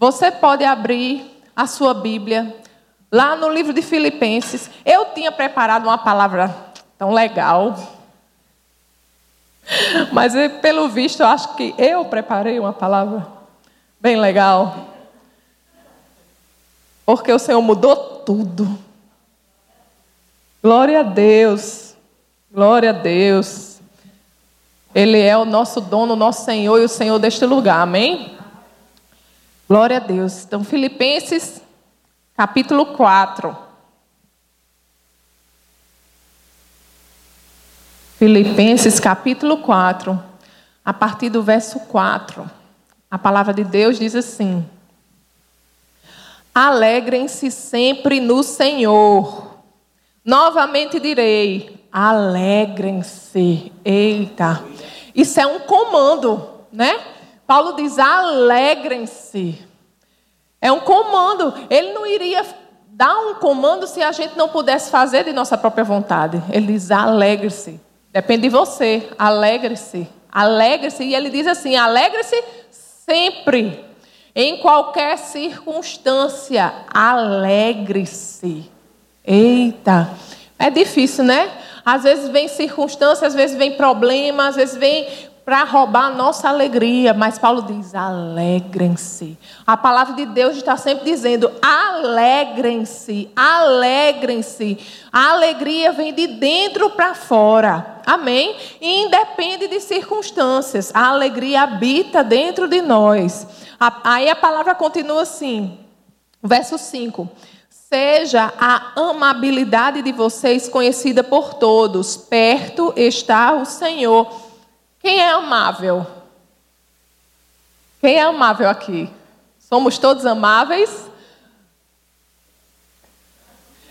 Você pode abrir a sua Bíblia lá no livro de Filipenses. Eu tinha preparado uma palavra tão legal. Mas pelo visto, eu acho que eu preparei uma palavra bem legal. Porque o Senhor mudou tudo. Glória a Deus. Glória a Deus. Ele é o nosso dono, o nosso Senhor e o Senhor deste lugar. Amém? Glória a Deus. Então, Filipenses, capítulo 4. Filipenses, capítulo 4, a partir do verso 4. A palavra de Deus diz assim: Alegrem-se sempre no Senhor. Novamente direi: alegrem-se. Eita, isso é um comando, né? Paulo diz: alegrem-se. É um comando. Ele não iria dar um comando se a gente não pudesse fazer de nossa própria vontade. Ele diz: alegre-se. Depende de você. Alegre-se. Alegre-se. E ele diz assim: alegre-se sempre. Em qualquer circunstância, alegre-se. Eita, é difícil, né? Às vezes vem circunstâncias, às vezes vem problemas, às vezes vem para roubar a nossa alegria. Mas Paulo diz: alegrem-se. A palavra de Deus está sempre dizendo: alegrem-se, alegrem-se. A alegria vem de dentro para fora. Amém? E independe de circunstâncias. A alegria habita dentro de nós. Aí a palavra continua assim, verso 5. Seja a amabilidade de vocês conhecida por todos, perto está o Senhor. Quem é amável? Quem é amável aqui? Somos todos amáveis?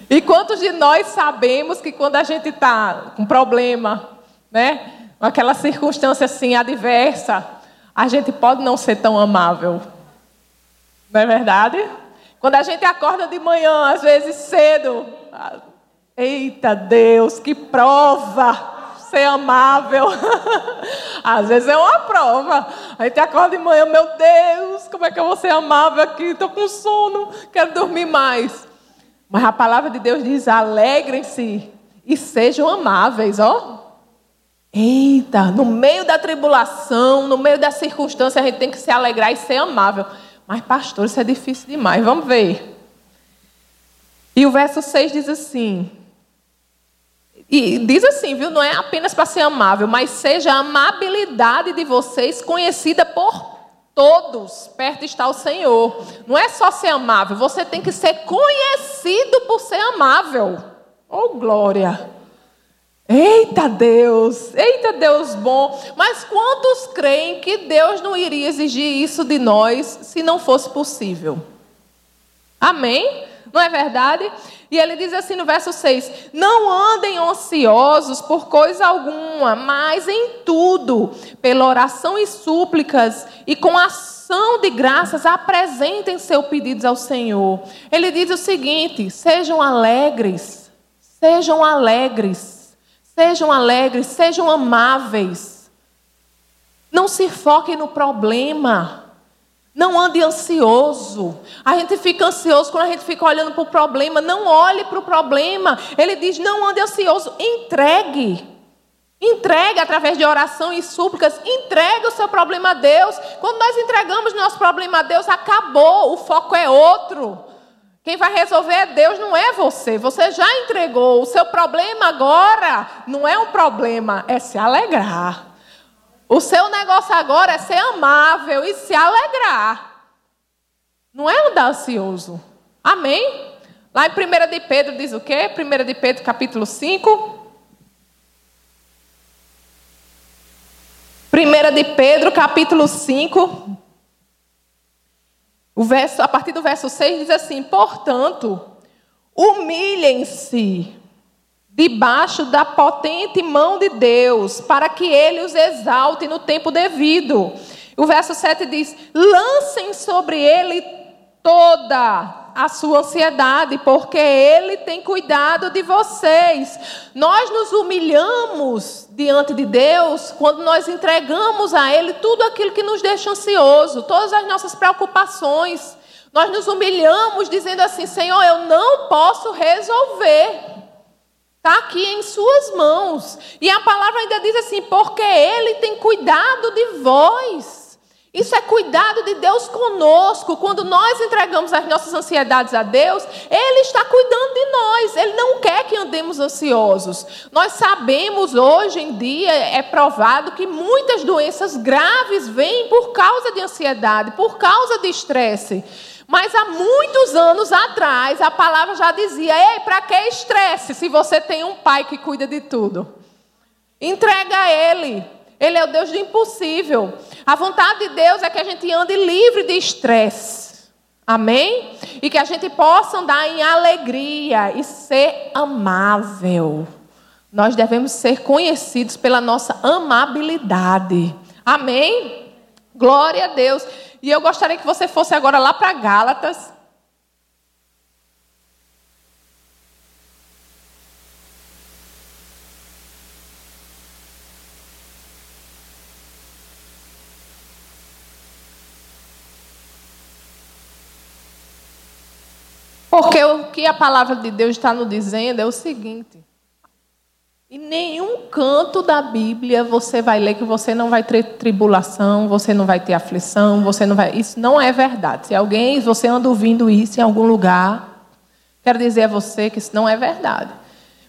E quantos de nós sabemos que quando a gente está com problema, né, aquela circunstância assim adversa, a gente pode não ser tão amável? Não é verdade? Quando a gente acorda de manhã, às vezes cedo, eita Deus, que prova! Ser amável. Às vezes é uma prova. A gente acorda de manhã, meu Deus, como é que eu vou ser amável aqui? Estou com sono, quero dormir mais. Mas a palavra de Deus diz: alegrem-se e sejam amáveis, ó. Eita, no meio da tribulação, no meio da circunstância, a gente tem que se alegrar e ser amável. Mas, pastor, isso é difícil demais. Vamos ver. E o verso 6 diz assim: e diz assim, viu? Não é apenas para ser amável, mas seja a amabilidade de vocês conhecida por todos. Perto está o Senhor. Não é só ser amável, você tem que ser conhecido por ser amável. Oh, glória! Eita Deus, eita Deus bom. Mas quantos creem que Deus não iria exigir isso de nós se não fosse possível? Amém? Não é verdade? E ele diz assim no verso 6: Não andem ociosos por coisa alguma, mas em tudo, pela oração e súplicas e com ação de graças, apresentem seus pedidos ao Senhor. Ele diz o seguinte: sejam alegres, sejam alegres, sejam alegres, sejam amáveis. Não se foquem no problema. Não ande ansioso. A gente fica ansioso quando a gente fica olhando para o problema. Não olhe para o problema. Ele diz: não ande ansioso. Entregue. Entregue através de oração e súplicas. Entregue o seu problema a Deus. Quando nós entregamos nosso problema a Deus, acabou. O foco é outro. Quem vai resolver é Deus, não é você. Você já entregou. O seu problema agora não é um problema, é se alegrar. O seu negócio agora é ser amável e se alegrar. Não é andar ansioso. Amém? Lá em 1 de Pedro diz o quê? 1 de Pedro capítulo 5. 1 de Pedro capítulo 5. O verso, a partir do verso 6 diz assim: Portanto, humilhem-se debaixo da potente mão de Deus, para que ele os exalte no tempo devido. O verso 7 diz: lancem sobre ele toda a sua ansiedade, porque Ele tem cuidado de vocês. Nós nos humilhamos diante de Deus quando nós entregamos a Ele tudo aquilo que nos deixa ansioso, todas as nossas preocupações. Nós nos humilhamos dizendo assim: Senhor, eu não posso resolver. Está aqui em Suas mãos. E a palavra ainda diz assim: porque Ele tem cuidado de vós. Isso é cuidado de Deus conosco. Quando nós entregamos as nossas ansiedades a Deus, Ele está cuidando de nós. Ele não quer que andemos ansiosos. Nós sabemos hoje em dia, é provado que muitas doenças graves vêm por causa de ansiedade, por causa de estresse. Mas há muitos anos atrás, a palavra já dizia: Ei, para que estresse se você tem um pai que cuida de tudo? Entrega a Ele. Ele é o Deus do impossível. A vontade de Deus é que a gente ande livre de estresse. Amém? E que a gente possa andar em alegria e ser amável. Nós devemos ser conhecidos pela nossa amabilidade. Amém? Glória a Deus. E eu gostaria que você fosse agora lá para Gálatas, Porque o que a palavra de Deus está nos dizendo é o seguinte: em nenhum canto da Bíblia você vai ler que você não vai ter tribulação, você não vai ter aflição, você não vai. Isso não é verdade. Se alguém, você anda ouvindo isso em algum lugar, quero dizer a você que isso não é verdade.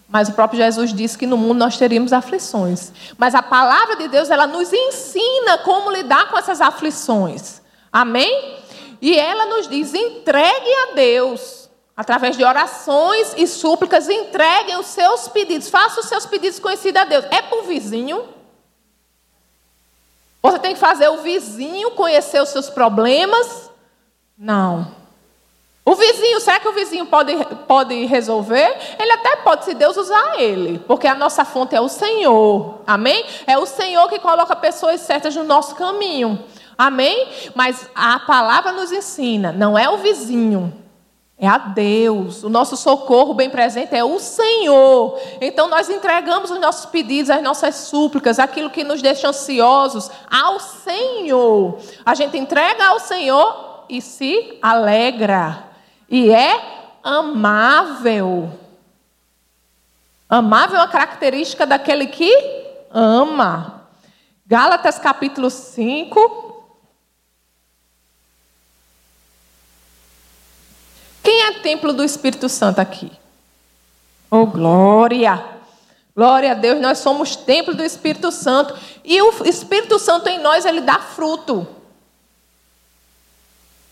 Mas o próprio Jesus disse que no mundo nós teríamos aflições. Mas a palavra de Deus, ela nos ensina como lidar com essas aflições. Amém? E ela nos diz: entregue a Deus através de orações e súplicas, entreguem os seus pedidos. Faça os seus pedidos conhecidos a Deus. É para o vizinho? Você tem que fazer o vizinho conhecer os seus problemas? Não. O vizinho, será que o vizinho pode, pode resolver? Ele até pode, se Deus usar ele, porque a nossa fonte é o Senhor. Amém? É o Senhor que coloca pessoas certas no nosso caminho. Amém? Mas a palavra nos ensina, não é o vizinho. É a Deus. O nosso socorro bem presente é o Senhor. Então nós entregamos os nossos pedidos, as nossas súplicas, aquilo que nos deixa ansiosos ao Senhor. A gente entrega ao Senhor e se alegra. E é amável. Amável é uma característica daquele que ama. Gálatas capítulo 5, Quem é templo do Espírito Santo aqui? Oh, glória! Glória a Deus, nós somos templo do Espírito Santo. E o Espírito Santo em nós, ele dá fruto.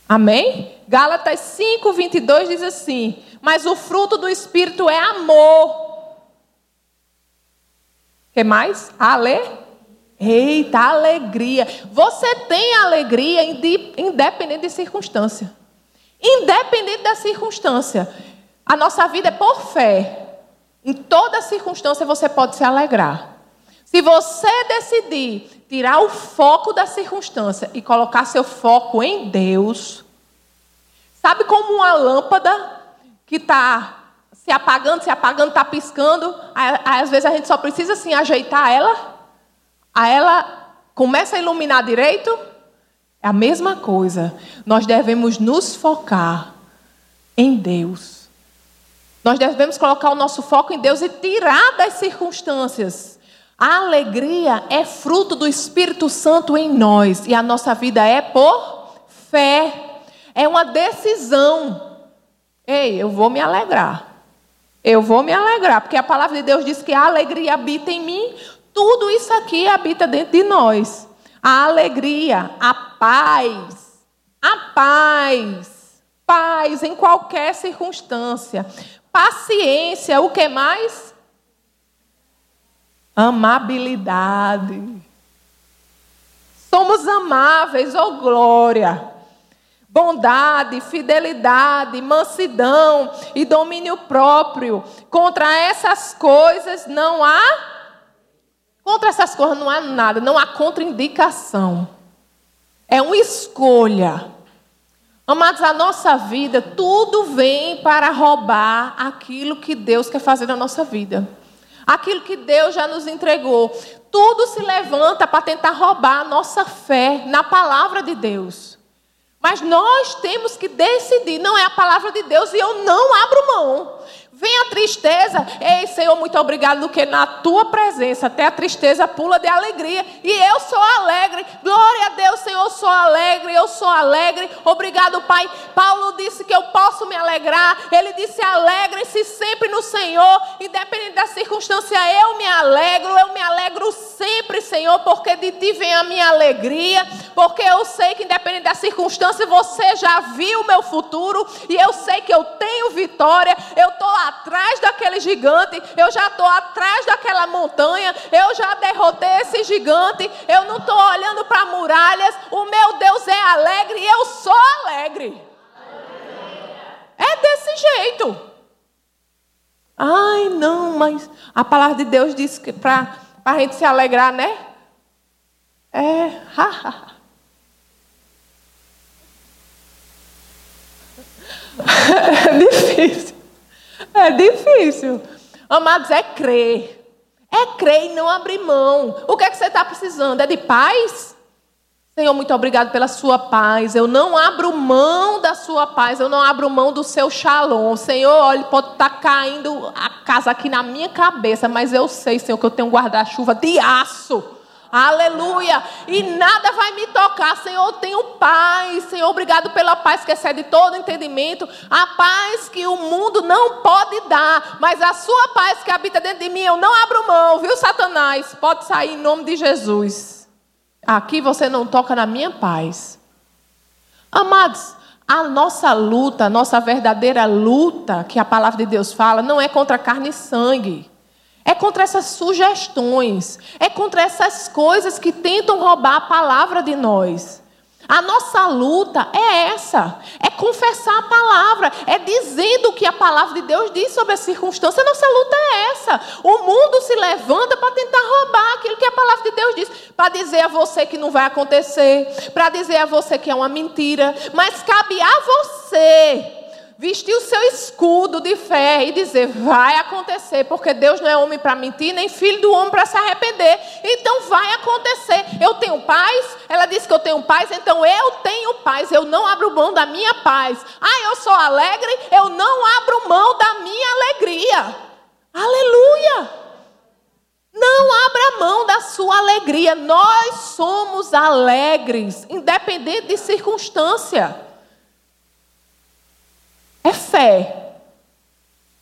Amém? Gálatas 5, 22 diz assim: Mas o fruto do Espírito é amor. que mais? Ale? Eita, alegria. Você tem alegria independente de circunstância. Independente da circunstância. A nossa vida é por fé. Em toda circunstância você pode se alegrar. Se você decidir tirar o foco da circunstância e colocar seu foco em Deus, sabe como uma lâmpada que está se apagando, se apagando, está piscando, aí, às vezes a gente só precisa assim ajeitar ela, aí ela começa a iluminar direito, é a mesma coisa. Nós devemos nos focar em Deus. Nós devemos colocar o nosso foco em Deus e tirar das circunstâncias. A alegria é fruto do Espírito Santo em nós e a nossa vida é por fé. É uma decisão. Ei, eu vou me alegrar. Eu vou me alegrar, porque a palavra de Deus diz que a alegria habita em mim. Tudo isso aqui habita dentro de nós a alegria, a paz, a paz, paz em qualquer circunstância, paciência, o que mais? Amabilidade. Somos amáveis, oh glória. Bondade, fidelidade, mansidão e domínio próprio. Contra essas coisas não há Contra essas coisas não há nada, não há contraindicação. É uma escolha. Amados, a nossa vida, tudo vem para roubar aquilo que Deus quer fazer na nossa vida. Aquilo que Deus já nos entregou. Tudo se levanta para tentar roubar a nossa fé na palavra de Deus. Mas nós temos que decidir, não é a palavra de Deus e eu não abro mão. Vem a tristeza, ei Senhor, muito obrigado, porque na tua presença até a tristeza pula de alegria. E eu sou alegre. Glória a Deus, Senhor, eu sou alegre, eu sou alegre. Obrigado, Pai. Paulo disse que eu posso me alegrar. Ele disse: alegrem-se sempre no Senhor, independente da circunstância, eu me alegro, eu me alegro sempre, Senhor, porque de ti vem a minha alegria. Porque eu sei que, independente da circunstância, você já viu o meu futuro. E eu sei que eu tenho vitória. Eu estou atrás daquele gigante, eu já estou atrás daquela montanha, eu já derrotei esse gigante, eu não estou olhando para muralhas, o meu Deus é alegre e eu sou alegre. É desse jeito. Ai, não, mas a palavra de Deus diz que para a gente se alegrar, né? É, é difícil. É difícil. Amados, é crer. É crer e não abrir mão. O que é que você está precisando? É de paz? Senhor, muito obrigado pela sua paz. Eu não abro mão da sua paz. Eu não abro mão do seu shalom. Senhor, olha, pode estar tá caindo a casa aqui na minha cabeça, mas eu sei, Senhor, que eu tenho um guarda-chuva de aço Aleluia. E nada vai me tocar, Senhor. Tenho paz, Senhor. Obrigado pela paz que excede todo entendimento. A paz que o mundo não pode dar. Mas a sua paz que habita dentro de mim, eu não abro mão, viu, Satanás? Pode sair em nome de Jesus. Aqui você não toca na minha paz. Amados, a nossa luta, a nossa verdadeira luta, que a palavra de Deus fala, não é contra carne e sangue. É contra essas sugestões, é contra essas coisas que tentam roubar a palavra de nós. A nossa luta é essa, é confessar a palavra, é dizendo o que a palavra de Deus diz sobre a circunstância. A nossa luta é essa. O mundo se levanta para tentar roubar aquilo que a palavra de Deus diz, para dizer a você que não vai acontecer, para dizer a você que é uma mentira, mas cabe a você vestir o seu escudo de fé e dizer: vai acontecer, porque Deus não é homem para mentir, nem filho do homem para se arrepender. Então vai acontecer. Eu tenho paz, ela disse que eu tenho paz, então eu tenho paz. Eu não abro mão da minha paz. Ah, eu sou alegre, eu não abro mão da minha alegria. Aleluia! Não abra mão da sua alegria. Nós somos alegres, independente de circunstância. É fé.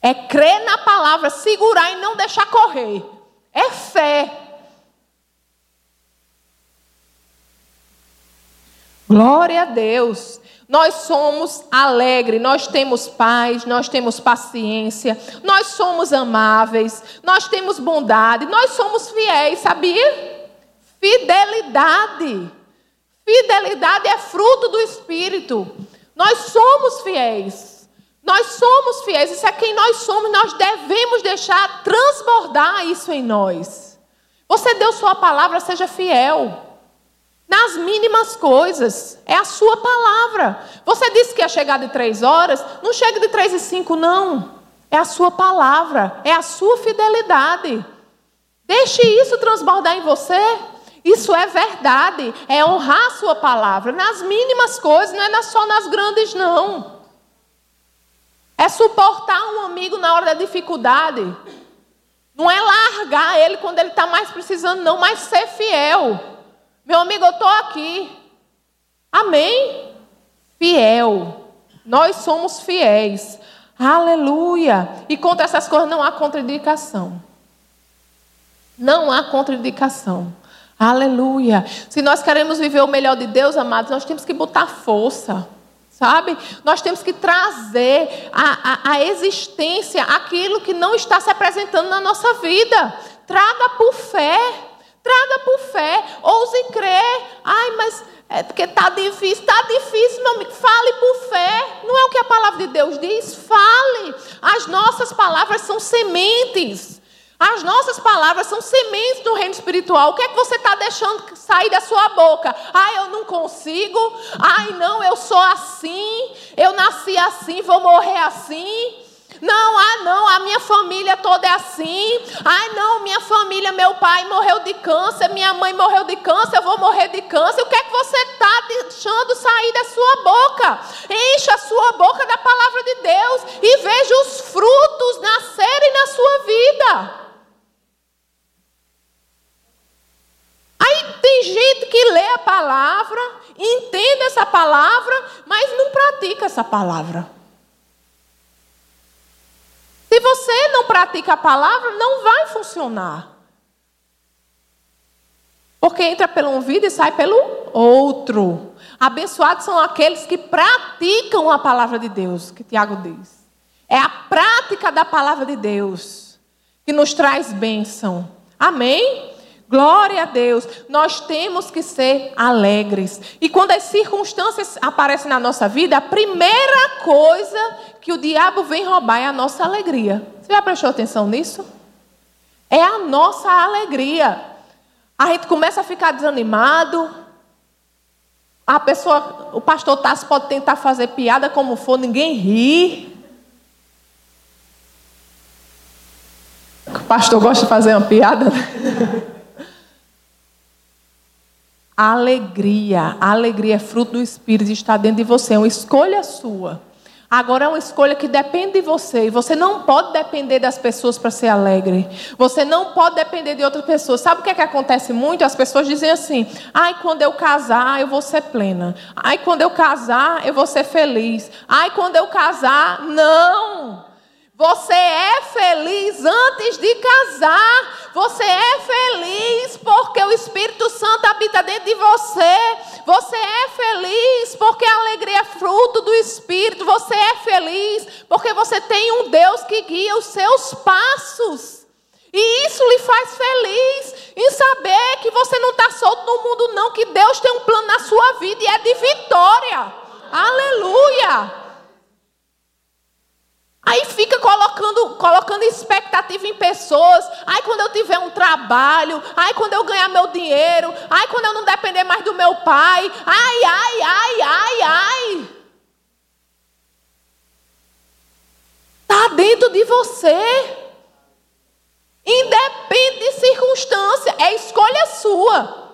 É crer na palavra, segurar e não deixar correr. É fé. Glória a Deus. Nós somos alegres, nós temos paz, nós temos paciência, nós somos amáveis, nós temos bondade, nós somos fiéis, sabia? Fidelidade. Fidelidade é fruto do Espírito. Nós somos fiéis. Nós somos fiéis, isso é quem nós somos, nós devemos deixar transbordar isso em nós. Você deu sua palavra, seja fiel. Nas mínimas coisas, é a sua palavra. Você disse que ia chegar de três horas, não chega de três e cinco, não. É a sua palavra, é a sua fidelidade. Deixe isso transbordar em você. Isso é verdade, é honrar a sua palavra nas mínimas coisas, não é só nas grandes, não. É suportar um amigo na hora da dificuldade. Não é largar ele quando ele está mais precisando, não, mas ser fiel. Meu amigo, eu estou aqui. Amém? Fiel. Nós somos fiéis. Aleluia. E contra essas coisas não há contraindicação. Não há contraindicação. Aleluia. Se nós queremos viver o melhor de Deus, amados, nós temos que botar força. Sabe? Nós temos que trazer a, a, a, existência aquilo que não está se apresentando na nossa vida. Traga por fé. Traga por fé. Ouse crer. Ai, mas é porque está difícil. Está difícil, meu amigo. Fale por fé. Não é o que a palavra de Deus diz? Fale. As nossas palavras são sementes. As nossas palavras são sementes do reino espiritual. O que é que você está deixando sair da sua boca? Ah, eu não consigo. Ai, não, eu sou assim. Eu nasci assim, vou morrer assim. Não, ah, não, a minha família toda é assim. Ai, não, minha família, meu pai morreu de câncer, minha mãe morreu de câncer, eu vou morrer de câncer. O que é que você está deixando sair da sua boca? Encha a sua boca da palavra de Deus e veja os frutos nascerem na sua vida. Aí tem gente que lê a palavra, entende essa palavra, mas não pratica essa palavra. Se você não pratica a palavra, não vai funcionar. Porque entra pelo ouvido e sai pelo outro. Abençoados são aqueles que praticam a palavra de Deus, que Tiago diz. É a prática da palavra de Deus que nos traz bênção. Amém? Glória a Deus. Nós temos que ser alegres. E quando as circunstâncias aparecem na nossa vida, a primeira coisa que o diabo vem roubar é a nossa alegria. Você já prestou atenção nisso? É a nossa alegria. A gente começa a ficar desanimado. A pessoa, o pastor Tassi pode tentar fazer piada como for, ninguém ri. O pastor gosta de fazer uma piada. Alegria, a alegria é fruto do Espírito, está dentro de você, é uma escolha sua. Agora é uma escolha que depende de você. E você não pode depender das pessoas para ser alegre. Você não pode depender de outras pessoas. Sabe o que, é que acontece muito? As pessoas dizem assim: ai, quando eu casar, eu vou ser plena. Ai, quando eu casar, eu vou ser feliz. Ai, quando eu casar, não. Você é feliz antes de casar. Você é feliz porque o Espírito Santo habita dentro de você. Você é feliz porque a alegria é fruto do Espírito. Você é feliz porque você tem um Deus que guia os seus passos. E isso lhe faz feliz em saber que você não está solto no mundo, não, que Deus tem um plano na sua vida e é de vitória. Aleluia! Aí fica colocando, colocando expectativa em pessoas. Ai, quando eu tiver um trabalho. Ai, quando eu ganhar meu dinheiro. Ai, quando eu não depender mais do meu pai. Ai, ai, ai, ai, ai. Está dentro de você. Independe de circunstância. É escolha sua.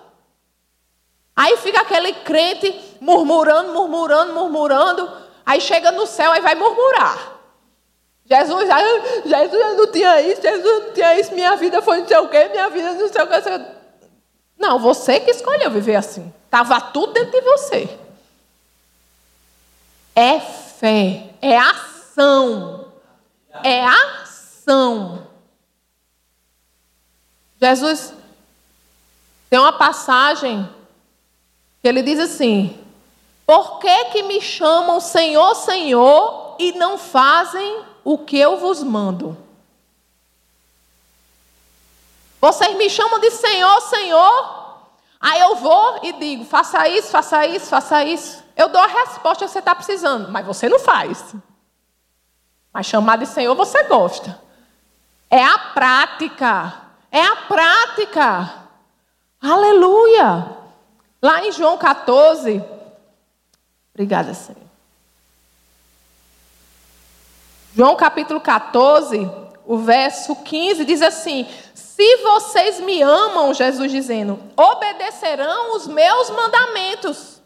Aí fica aquele crente murmurando, murmurando, murmurando. Aí chega no céu e vai murmurar. Jesus, Jesus não tinha isso, Jesus não tinha isso, minha vida foi não sei o quê, minha vida não sei o quê. Não, você que escolheu viver assim. Estava tudo dentro de você. É fé, é ação. É ação. Jesus tem uma passagem que ele diz assim: Por que que me chamam Senhor, Senhor e não fazem o que eu vos mando. Vocês me chamam de Senhor, Senhor. Aí eu vou e digo: faça isso, faça isso, faça isso. Eu dou a resposta que você está precisando, mas você não faz. Mas chamar de Senhor você gosta. É a prática. É a prática. Aleluia. Lá em João 14. Obrigada, Senhor. João capítulo 14, o verso 15 diz assim: Se vocês me amam, Jesus dizendo, obedecerão os meus mandamentos.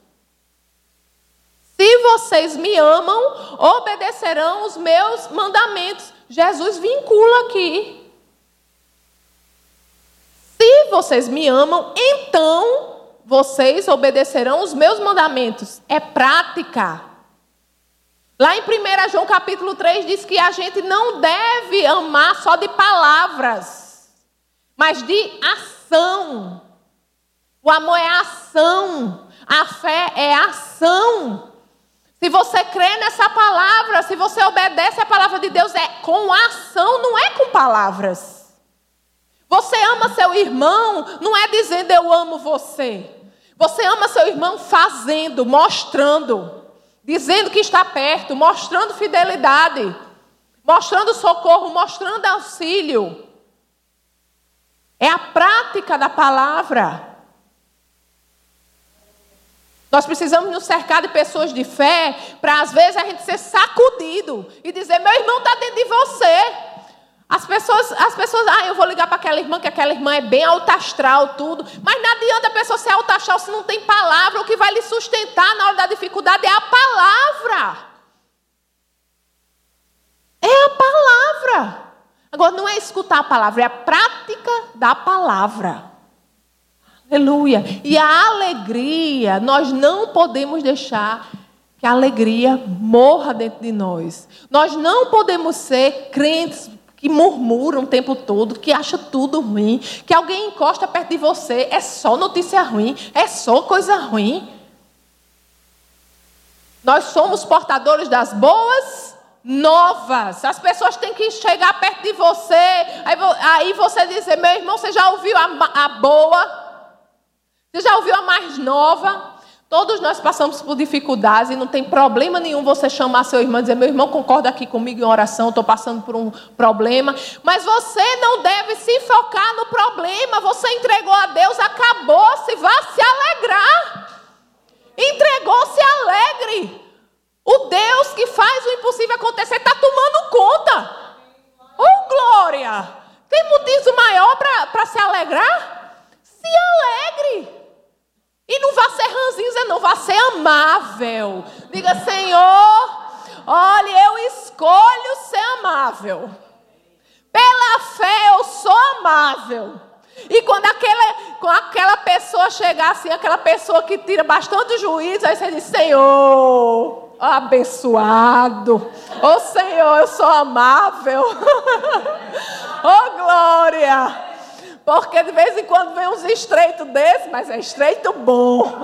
Se vocês me amam, obedecerão os meus mandamentos. Jesus vincula aqui. Se vocês me amam, então vocês obedecerão os meus mandamentos. É prática. Lá em 1 João capítulo 3 diz que a gente não deve amar só de palavras, mas de ação. O amor é ação, a fé é ação. Se você crê nessa palavra, se você obedece à palavra de Deus, é com ação, não é com palavras. Você ama seu irmão, não é dizendo eu amo você. Você ama seu irmão fazendo, mostrando dizendo que está perto, mostrando fidelidade, mostrando socorro, mostrando auxílio. É a prática da palavra. Nós precisamos nos cercar de pessoas de fé para às vezes a gente ser sacudido e dizer: meu irmão está dentro de você. As pessoas, as pessoas, ah, eu vou ligar para aquela irmã, que aquela irmã é bem alta astral, tudo. Mas não adianta a pessoa ser alta astral se não tem palavra. O que vai lhe sustentar na hora da dificuldade é a palavra. É a palavra. Agora, não é escutar a palavra, é a prática da palavra. Aleluia. E a alegria, nós não podemos deixar que a alegria morra dentro de nós. Nós não podemos ser crentes que murmuram o tempo todo, que acha tudo ruim, que alguém encosta perto de você, é só notícia ruim, é só coisa ruim. Nós somos portadores das boas novas. As pessoas têm que chegar perto de você, aí, você dizer, meu irmão, você já ouviu a, a boa? Você já ouviu a mais nova? Todos nós passamos por dificuldades e não tem problema nenhum você chamar seu irmão e dizer: meu irmão, concorda aqui comigo em oração, estou passando por um problema. Mas você não deve se focar no problema. Você entregou a Deus, acabou-se, vá se alegrar. Entregou-se alegre. O Deus que faz o impossível acontecer está tomando conta. Oh, glória! Tem motivo maior para se alegrar? Se alegre. E não vá ser ranzinza, não, vá ser amável. Diga, Senhor, olha, eu escolho ser amável. Pela fé eu sou amável. E quando aquela, quando aquela pessoa chegar assim, aquela pessoa que tira bastante juízo, aí você diz, Senhor, abençoado. Ô oh, Senhor, eu sou amável. oh glória. Porque de vez em quando vem uns estreitos desses, mas é estreito bom.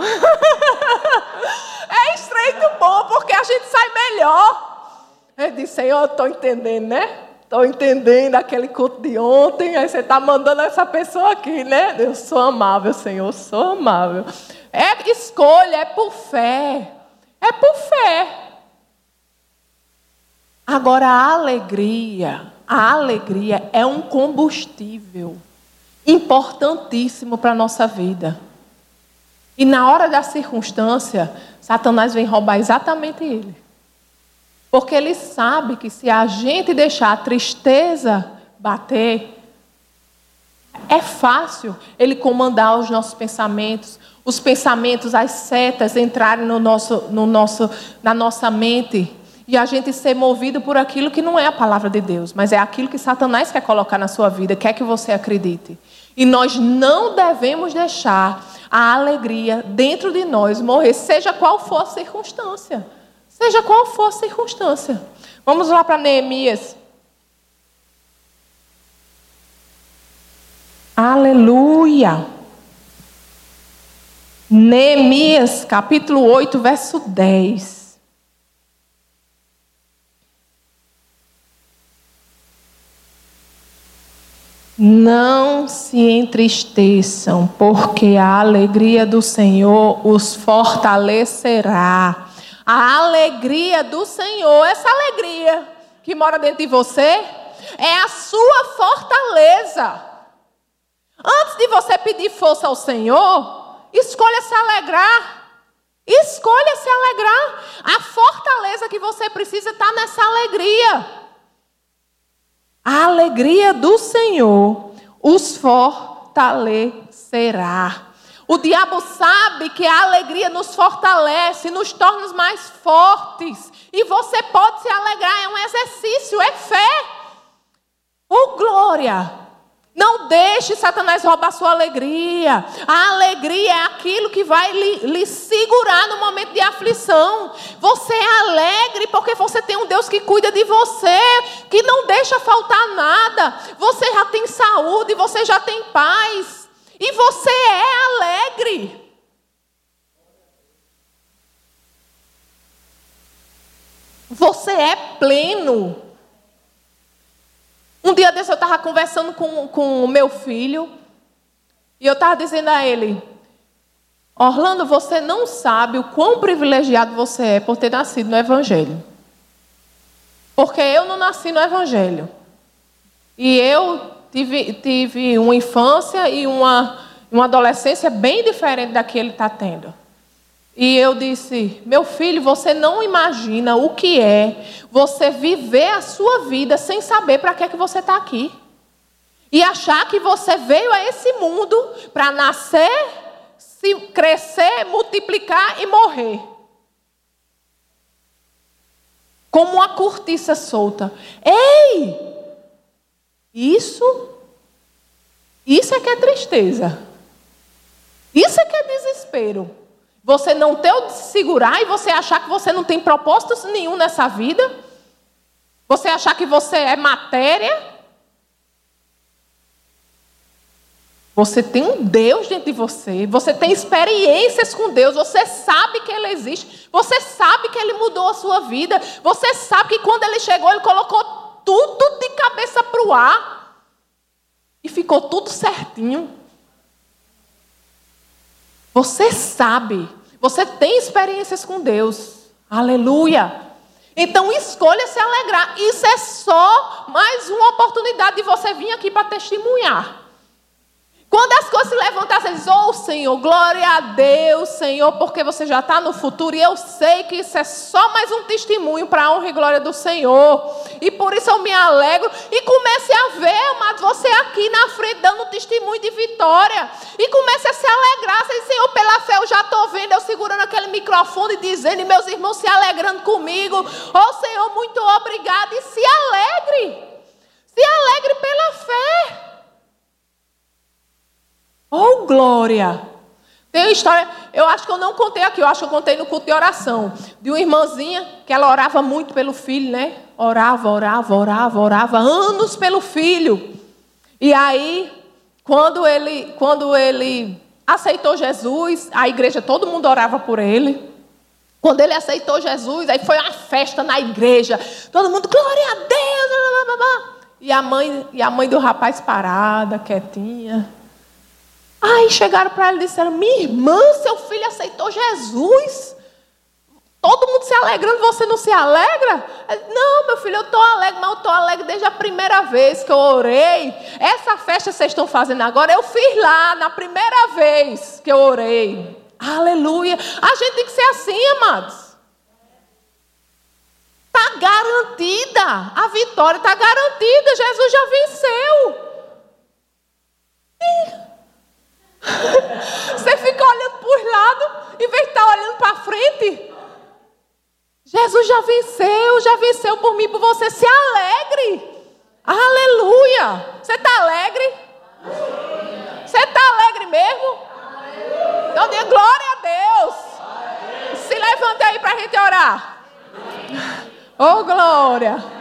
é estreito bom, porque a gente sai melhor. Eu disse, Senhor, estou entendendo, né? Estou entendendo aquele culto de ontem. Aí você está mandando essa pessoa aqui, né? Eu sou amável, Senhor, sou amável. É escolha, é por fé. É por fé. Agora, a alegria, a alegria é um combustível importantíssimo para a nossa vida. E na hora da circunstância, Satanás vem roubar exatamente ele. Porque ele sabe que se a gente deixar a tristeza bater, é fácil ele comandar os nossos pensamentos, os pensamentos, as setas entrarem no nosso, no nosso, na nossa mente e a gente ser movido por aquilo que não é a palavra de Deus, mas é aquilo que Satanás quer colocar na sua vida, quer que você acredite. E nós não devemos deixar a alegria dentro de nós morrer, seja qual for a circunstância. Seja qual for a circunstância. Vamos lá para Neemias. Aleluia. Neemias, capítulo 8, verso 10. Não se entristeçam, porque a alegria do Senhor os fortalecerá. A alegria do Senhor, essa alegria que mora dentro de você, é a sua fortaleza. Antes de você pedir força ao Senhor, escolha se alegrar. Escolha se alegrar. A fortaleza que você precisa está nessa alegria. A alegria do Senhor os fortalecerá. O diabo sabe que a alegria nos fortalece, nos torna mais fortes. E você pode se alegrar, é um exercício, é fé. Oh, glória! Não deixe Satanás roubar sua alegria. A alegria é aquilo que vai lhe, lhe, segurar no momento de aflição. Você é alegre porque você tem um Deus que cuida de você, que não deixa faltar nada. Você já tem saúde, você já tem paz. E você é alegre. Você é pleno. Um dia desse eu estava conversando com, com o meu filho e eu estava dizendo a ele: Orlando, você não sabe o quão privilegiado você é por ter nascido no Evangelho. Porque eu não nasci no Evangelho. E eu tive, tive uma infância e uma, uma adolescência bem diferente da que ele está tendo. E eu disse: Meu filho, você não imagina o que é você viver a sua vida sem saber para que, é que você está aqui. E achar que você veio a esse mundo para nascer, se crescer, multiplicar e morrer. Como uma cortiça solta. Ei! Isso, isso é que é tristeza. Isso é que é desespero. Você não ter o de se segurar e você achar que você não tem propósito nenhum nessa vida. Você achar que você é matéria. Você tem um Deus dentro de você. Você tem experiências com Deus. Você sabe que Ele existe. Você sabe que Ele mudou a sua vida. Você sabe que quando Ele chegou, Ele colocou tudo de cabeça para o ar. E ficou tudo certinho. Você sabe, você tem experiências com Deus. Aleluia. Então escolha se alegrar. Isso é só mais uma oportunidade de você vir aqui para testemunhar. Quando as coisas se levantam, você diz, oh Senhor, glória a Deus, Senhor, porque você já está no futuro e eu sei que isso é só mais um testemunho para a honra e glória do Senhor. E por isso eu me alegro e comece a ver, amados, você aqui na frente dando testemunho de vitória. E comece a se alegrar, você diz, Senhor, pela fé eu já estou vendo, eu segurando aquele microfone dizendo, e meus irmãos se alegrando comigo. Oh Senhor, muito obrigado. E se alegre. Se alegre pela fé. Oh, glória! Tem uma história, eu acho que eu não contei aqui, eu acho que eu contei no culto de oração, de uma irmãzinha que ela orava muito pelo filho, né? Orava, orava, orava, orava, anos pelo filho. E aí, quando ele, quando ele aceitou Jesus, a igreja, todo mundo orava por ele. Quando ele aceitou Jesus, aí foi uma festa na igreja. Todo mundo, glória a Deus! Blá, blá, blá. E a mãe, e a mãe do rapaz parada, quietinha. Aí chegaram para ela e disseram: Minha irmã, seu filho aceitou Jesus. Todo mundo se alegrando, você não se alegra? Não, meu filho, eu estou alegre, mas eu estou alegre desde a primeira vez que eu orei. Essa festa que vocês estão fazendo agora, eu fiz lá na primeira vez que eu orei. Aleluia. A gente tem que ser assim, amados. Está garantida. A vitória está garantida. Jesus já venceu. E Você fica olhando para os lados, em vez de estar olhando para frente. Jesus já venceu, já venceu por mim, por você. Se alegre. Aleluia. Você está alegre? Você está alegre mesmo? Então diga glória a Deus. Se levante aí para a gente orar. Oh, glória.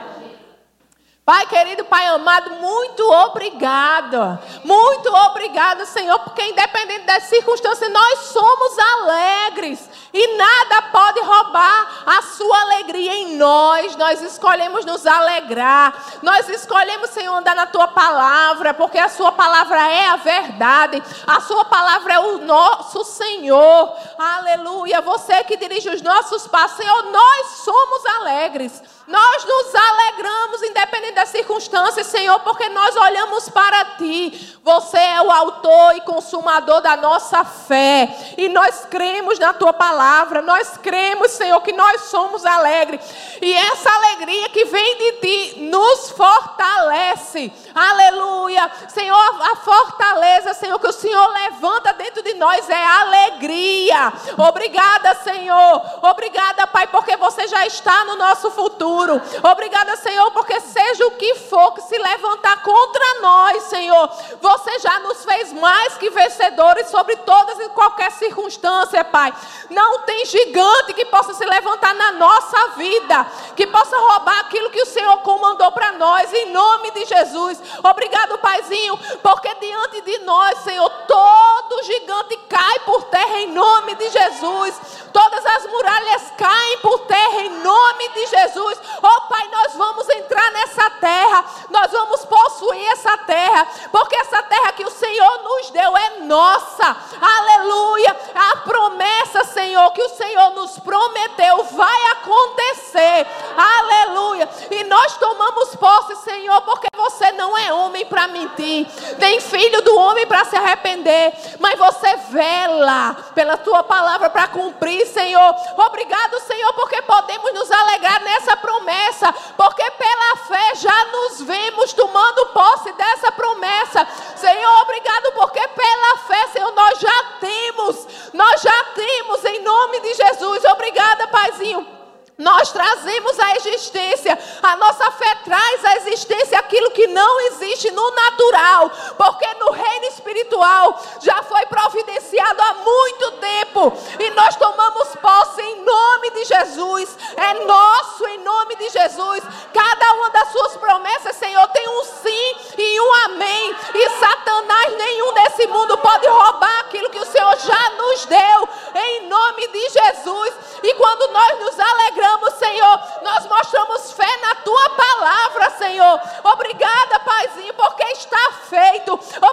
Pai querido, Pai amado, muito obrigada. Muito obrigada, Senhor, porque independente das circunstâncias, nós somos alegres. E nada pode roubar a sua alegria em nós. Nós escolhemos nos alegrar. Nós escolhemos, Senhor, andar na tua palavra, porque a sua palavra é a verdade. A sua palavra é o nosso Senhor. Aleluia. Você que dirige os nossos passos, Senhor, nós somos alegres. Nós nos alegramos, independente das circunstâncias, Senhor, porque nós olhamos para Ti. Você é o autor e consumador da nossa fé. E nós cremos na Tua palavra. Nós cremos, Senhor, que nós somos alegres. E essa alegria que vem de Ti nos fortalece. Aleluia. Senhor, a fortaleza, Senhor, que o Senhor levanta dentro de nós é alegria. Obrigada, Senhor. Obrigada, Pai, porque você já está no nosso futuro. Obrigada, Senhor, porque seja o que for que se levantar contra nós, Senhor, você já nos fez mais que vencedores sobre todas e qualquer circunstância, Pai. Não tem gigante que possa se levantar na nossa vida, que possa roubar aquilo que o Senhor comandou para nós, em nome de Jesus. Obrigado, Paizinho, porque diante de nós, Senhor, todo gigante cai por terra em nome de Jesus. Todas as muralhas caem por terra em nome de Jesus. Oh Pai, nós vamos entrar nessa terra, nós vamos possuir essa terra, porque essa terra que o Senhor nos deu é nossa. Aleluia. A promessa, Senhor, que o Senhor nos prometeu vai acontecer. Aleluia. E nós tomamos posse, homem para mentir, nem filho do homem para se arrepender, mas você vela pela tua palavra para cumprir, Senhor. Obrigado, Senhor, porque podemos nos alegrar nessa promessa, porque pela fé já nos vemos tomando posse dessa promessa. Senhor, obrigado porque pela fé, Senhor, nós já temos, nós já temos em nome de Jesus. Obrigada, Paizinho nós trazemos a existência, a nossa fé traz a existência aquilo que não existe no natural, porque no reino espiritual já foi providenciado há muito tempo e nós tomamos posse em nome de Jesus, é nosso em nome de Jesus. Cada uma das suas promessas, Senhor, tem um sim e um amém, e Satanás nenhum desse mundo pode roubar aquilo que o Senhor já nos deu, em nome de Jesus. E quando nós nos alegramos, Senhor. Nós mostramos fé na tua palavra, Senhor. 18,